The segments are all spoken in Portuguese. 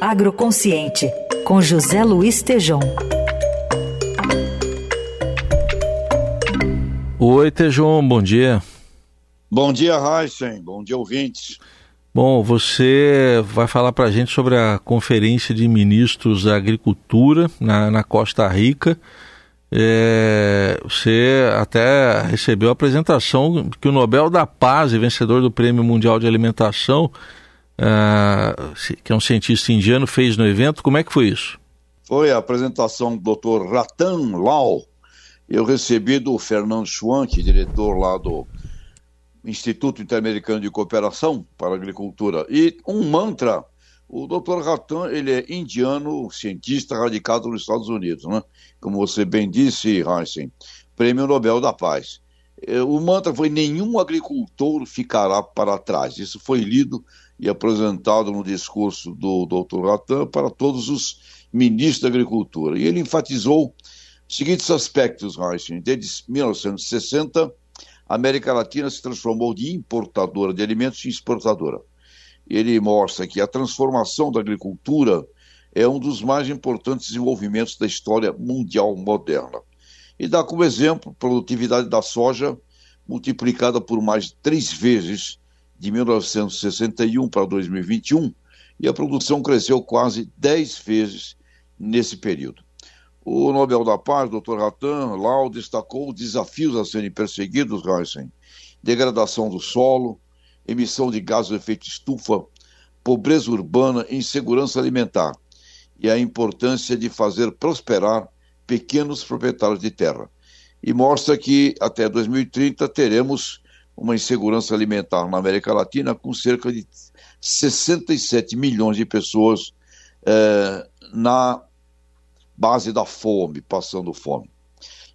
Agroconsciente, com José Luiz Tejom. Oi, Tejom, bom dia. Bom dia, Heisen. Bom dia, ouvintes. Bom, você vai falar para a gente sobre a Conferência de Ministros da Agricultura na, na Costa Rica. É, você até recebeu a apresentação que o Nobel da Paz e vencedor do Prêmio Mundial de Alimentação, uh, que é um cientista indiano, fez no evento. Como é que foi isso? Foi a apresentação do Dr. Ratan Lal. Eu recebi do Fernando Schwank, diretor lá do Instituto Interamericano de Cooperação para a Agricultura, e um mantra. O Dr. Ratan, ele é indiano, cientista radicado nos Estados Unidos, né? Como você bem disse, Heisen, Prêmio Nobel da Paz. É, o mantra foi: nenhum agricultor ficará para trás. Isso foi lido e apresentado no discurso do Dr. Ratan para todos os ministros da Agricultura. E ele enfatizou os seguintes aspectos, Heisen. Desde 1960, a América Latina se transformou de importadora de alimentos em exportadora. Ele mostra que a transformação da agricultura é um dos mais importantes desenvolvimentos da história mundial moderna. E dá como exemplo a produtividade da soja multiplicada por mais de três vezes de 1961 para 2021, e a produção cresceu quase dez vezes nesse período. O Nobel da Paz, Dr. Ratan Lau, destacou os desafios a serem perseguidos, Heisen. Degradação do solo, emissão de gases de efeito estufa, pobreza urbana insegurança alimentar, e a importância de fazer prosperar pequenos proprietários de terra. E mostra que até 2030 teremos uma insegurança alimentar na América Latina com cerca de 67 milhões de pessoas eh, na base da fome, passando fome.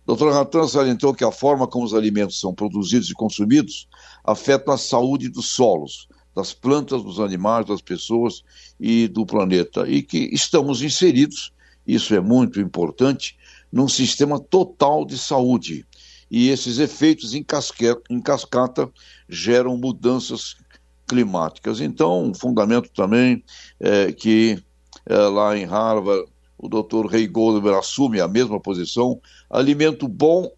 Dr. Ratan salientou que a forma como os alimentos são produzidos e consumidos afeta a saúde dos solos, das plantas, dos animais, das pessoas e do planeta, e que estamos inseridos, isso é muito importante, num sistema total de saúde. E esses efeitos em, em cascata geram mudanças climáticas. Então, um fundamento também é que é, lá em Harvard o doutor Ray Goldberg assume a mesma posição. Alimento bom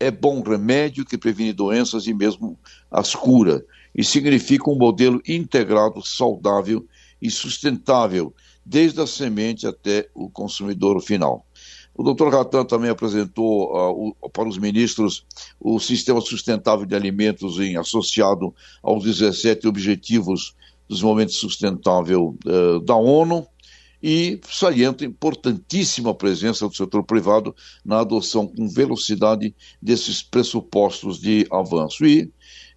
é bom remédio que previne doenças e mesmo as cura, e significa um modelo integrado, saudável e sustentável, desde a semente até o consumidor final. O Dr. Ratan também apresentou uh, o, para os ministros o Sistema Sustentável de Alimentos em, associado aos 17 Objetivos do Desenvolvimento Sustentável uh, da ONU, e salienta a importantíssima presença do setor privado na adoção com velocidade desses pressupostos de avanço. E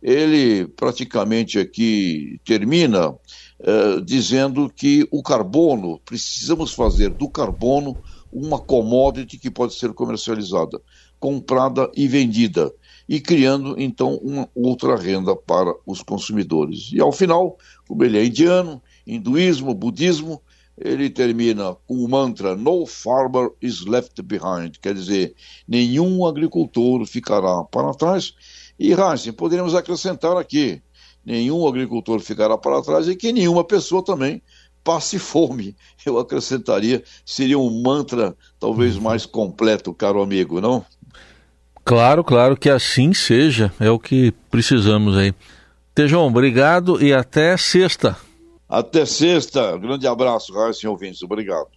ele praticamente aqui termina eh, dizendo que o carbono, precisamos fazer do carbono uma commodity que pode ser comercializada, comprada e vendida, e criando então uma outra renda para os consumidores. E ao final, como ele é indiano, hinduísmo, budismo, ele termina com o mantra No farmer is left behind, quer dizer, nenhum agricultor ficará para trás. E Hansen, poderíamos acrescentar aqui, nenhum agricultor ficará para trás e que nenhuma pessoa também passe fome. Eu acrescentaria, seria um mantra talvez mais completo, caro amigo, não? Claro, claro que assim seja, é o que precisamos aí. Tejão, obrigado e até sexta. Até sexta. Grande abraço, Raíssa ouvintes. Obrigado.